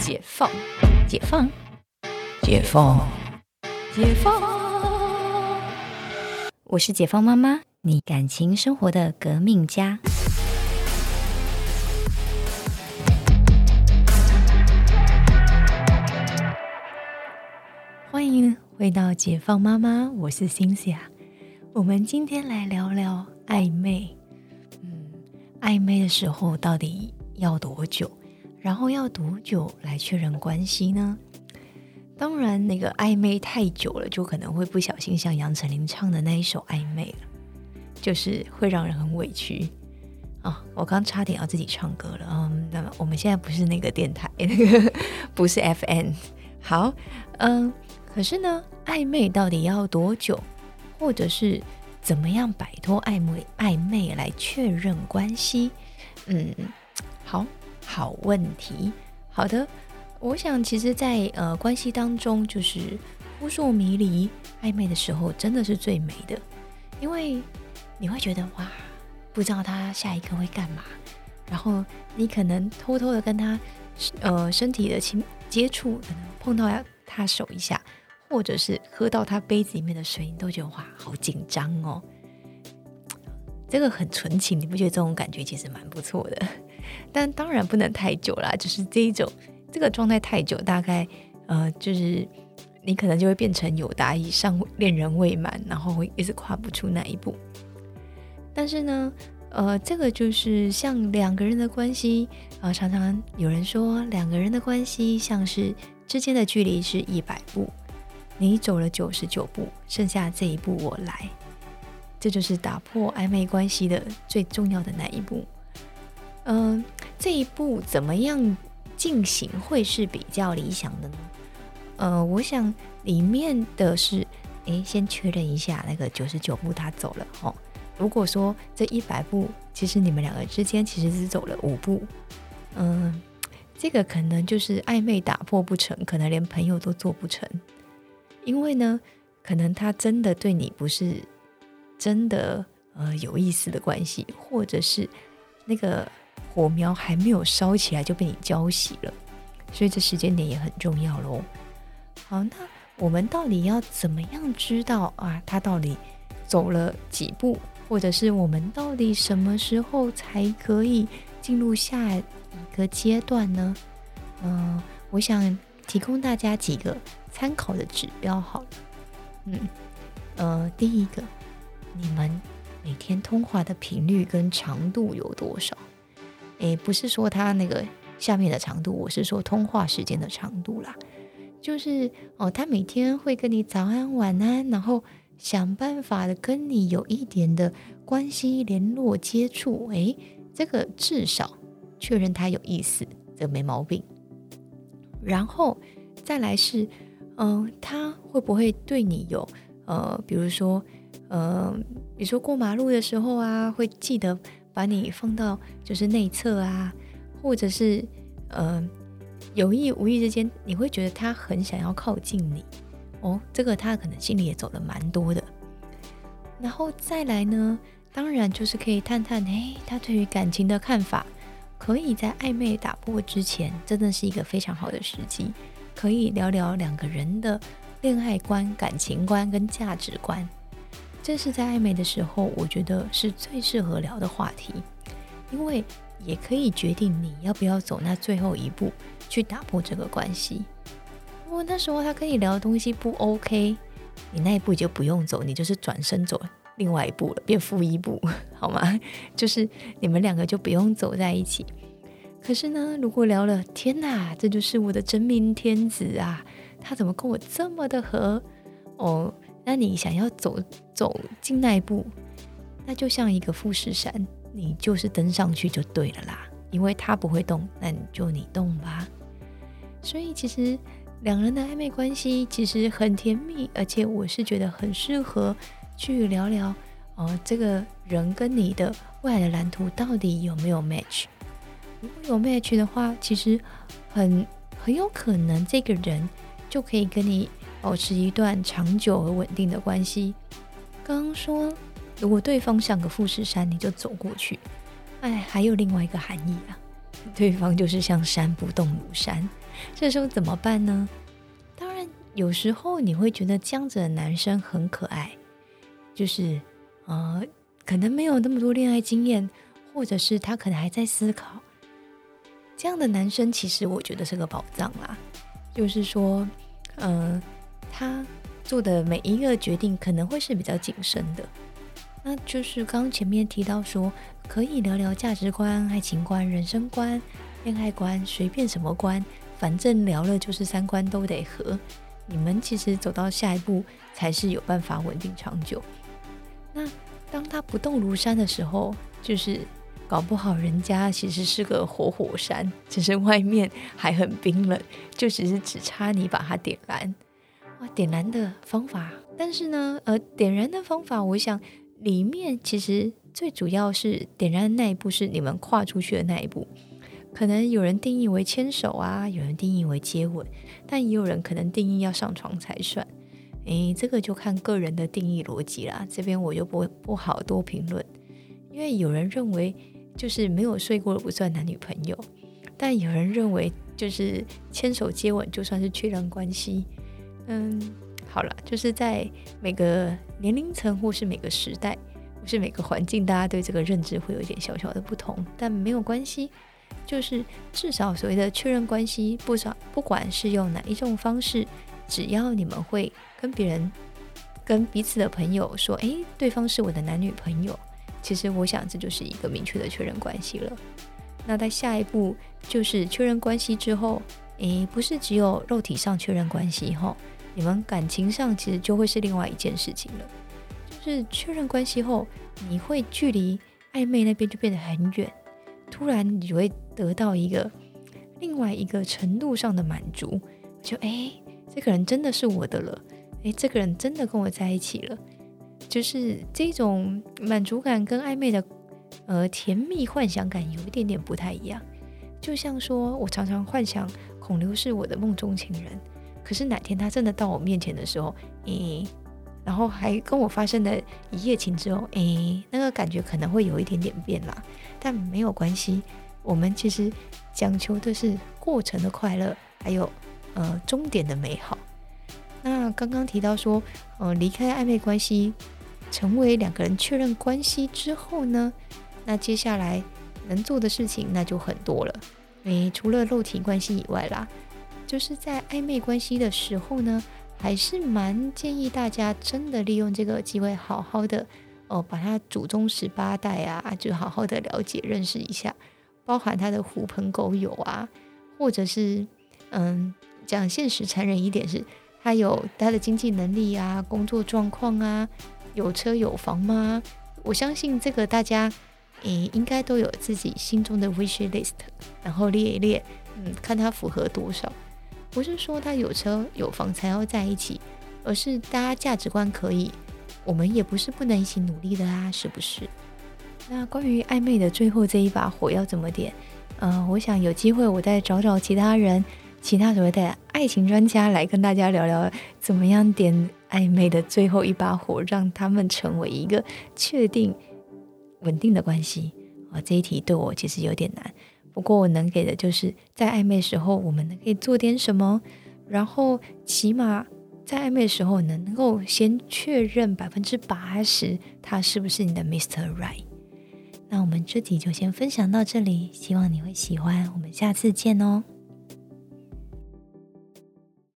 解放，解放，解放，解放。我是解放妈妈，你感情生活的革命家。欢迎回到解放妈妈，我是星星啊。我们今天来聊聊暧昧。嗯，暧昧的时候到底要多久？然后要多久来确认关系呢？当然，那个暧昧太久了，就可能会不小心像杨丞琳唱的那一首《暧昧》了，就是会让人很委屈啊！我刚差点要自己唱歌了嗯，那么我们现在不是那个电台，那个不是 FN。好，嗯，可是呢，暧昧到底要多久，或者是怎么样摆脱暧昧暧昧来确认关系？嗯，好。好问题，好的，我想其实，在呃关系当中，就是扑朔迷离、暧昧的时候，真的是最美的，因为你会觉得哇，不知道他下一刻会干嘛，然后你可能偷偷的跟他呃身体的亲接触，碰到他手一下，或者是喝到他杯子里面的水，你都觉得哇，好紧张哦。这个很纯情，你不觉得这种感觉其实蛮不错的？但当然不能太久啦，就是这一种这个状态太久，大概呃，就是你可能就会变成有达以上恋人未满，然后会一直跨不出那一步。但是呢，呃，这个就是像两个人的关系啊，常常有人说两个人的关系像是之间的距离是一百步，你走了九十九步，剩下这一步我来。这就是打破暧昧关系的最重要的那一步。嗯，这一步怎么样进行会是比较理想的呢？呃，我想里面的是，诶，先确认一下那个九十九步他走了哦。如果说这一百步，其实你们两个之间其实是走了五步，嗯，这个可能就是暧昧打破不成，可能连朋友都做不成，因为呢，可能他真的对你不是。真的呃有意思的关系，或者是那个火苗还没有烧起来就被你浇熄了，所以这时间点也很重要喽。好，那我们到底要怎么样知道啊？他到底走了几步，或者是我们到底什么时候才可以进入下一个阶段呢？嗯，我想提供大家几个参考的指标。好了，嗯呃，第一个。你们每天通话的频率跟长度有多少？诶，不是说他那个下面的长度，我是说通话时间的长度啦。就是哦，他每天会跟你早安晚安，然后想办法的跟你有一点的关系联络接触。诶，这个至少确认他有意思，这没毛病。然后再来是，嗯，他会不会对你有呃，比如说。呃，比如说过马路的时候啊，会记得把你放到就是内侧啊，或者是呃有意无意之间，你会觉得他很想要靠近你哦，这个他可能心里也走了蛮多的。然后再来呢，当然就是可以探探，哎，他对于感情的看法，可以在暧昧打破之前，真的是一个非常好的时机，可以聊聊两个人的恋爱观、感情观跟价值观。这是在暧昧的时候，我觉得是最适合聊的话题，因为也可以决定你要不要走那最后一步去打破这个关系。如果那时候他跟你聊的东西不 OK，你那一步就不用走，你就是转身走另外一步了，变负一步，好吗？就是你们两个就不用走在一起。可是呢，如果聊了，天哪，这就是我的真命天子啊，他怎么跟我这么的合？哦。那你想要走走进那一步，那就像一个富士山，你就是登上去就对了啦。因为他不会动，那你就你动吧。所以其实两人的暧昧关系其实很甜蜜，而且我是觉得很适合去聊聊哦，这个人跟你的未来的蓝图到底有没有 match？如果有 match 的话，其实很很有可能这个人就可以跟你。保持一段长久而稳定的关系。刚刚说，如果对方像个富士山，你就走过去。哎，还有另外一个含义啊，对方就是像山不动如山。这时候怎么办呢？当然，有时候你会觉得这样子的男生很可爱，就是呃，可能没有那么多恋爱经验，或者是他可能还在思考。这样的男生其实我觉得是个宝藏啦，就是说，嗯，他做的每一个决定可能会是比较谨慎的。那就是刚前面提到说，可以聊聊价值观、爱情观、人生观、恋爱观，随便什么观，反正聊了就是三观都得合。你们其实走到下一步才是有办法稳定长久。那当他不动如山的时候，就是。搞不好人家其实是个活火山，只是外面还很冰冷，就只是只差你把它点燃。哇，点燃的方法，但是呢，呃，点燃的方法，我想里面其实最主要是点燃的那一步是你们跨出去的那一步。可能有人定义为牵手啊，有人定义为接吻，但也有人可能定义要上床才算。诶，这个就看个人的定义逻辑啦。这边我就不不好多评论，因为有人认为。就是没有睡过不算男女朋友，但有人认为就是牵手接吻就算是确认关系。嗯，好了，就是在每个年龄层或是每个时代或是每个环境，大家对这个认知会有一点小小的不同，但没有关系。就是至少所谓的确认关系，不少不管是用哪一种方式，只要你们会跟别人、跟彼此的朋友说，诶，对方是我的男女朋友。其实我想，这就是一个明确的确认关系了。那在下一步就是确认关系之后，诶，不是只有肉体上确认关系哈，你们感情上其实就会是另外一件事情了。就是确认关系后，你会距离暧昧那边就变得很远，突然你就会得到一个另外一个程度上的满足，就诶，这个人真的是我的了，诶，这个人真的跟我在一起了。就是这种满足感跟暧昧的，呃，甜蜜幻想感有一点点不太一样。就像说我常常幻想孔刘是我的梦中情人，可是哪天他真的到我面前的时候，诶，然后还跟我发生了一夜情之后，诶，那个感觉可能会有一点点变啦。但没有关系，我们其实讲求的是过程的快乐，还有呃终点的美好。那刚刚提到说，呃，离开暧昧关系。成为两个人确认关系之后呢，那接下来能做的事情那就很多了。诶，除了肉体关系以外啦，就是在暧昧关系的时候呢，还是蛮建议大家真的利用这个机会，好好的哦，把他祖宗十八代啊，就好好的了解认识一下，包含他的狐朋狗友啊，或者是嗯，讲现实残忍一点，是他有他的经济能力啊，工作状况啊。有车有房吗？我相信这个大家，诶，应该都有自己心中的 wish list，然后列一列，嗯，看他符合多少。不是说他有车有房才要在一起，而是大家价值观可以，我们也不是不能一起努力的啊，是不是？那关于暧昧的最后这一把火要怎么点？嗯，我想有机会我再找找其他人，其他所谓的爱情专家来跟大家聊聊，怎么样点。暧昧的最后一把火，让他们成为一个确定稳定的关系啊！这一题对我其实有点难，不过我能给的就是在暧昧时候，我们可以做点什么，然后起码在暧昧时候能够先确认百分之八十他是不是你的 Mr. Right。那我们这集就先分享到这里，希望你会喜欢，我们下次见哦。